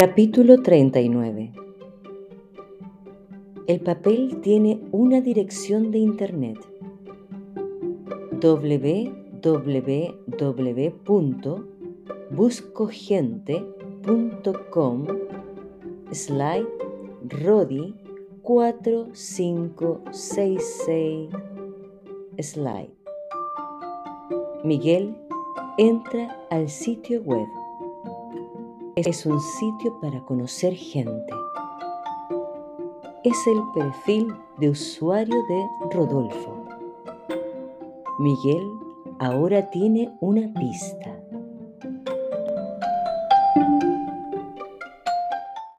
Capítulo 39 El papel tiene una dirección de internet. www.buscogente.com slide rodi 4566 slide. Miguel entra al sitio web. Es un sitio para conocer gente. Es el perfil de usuario de Rodolfo. Miguel ahora tiene una pista.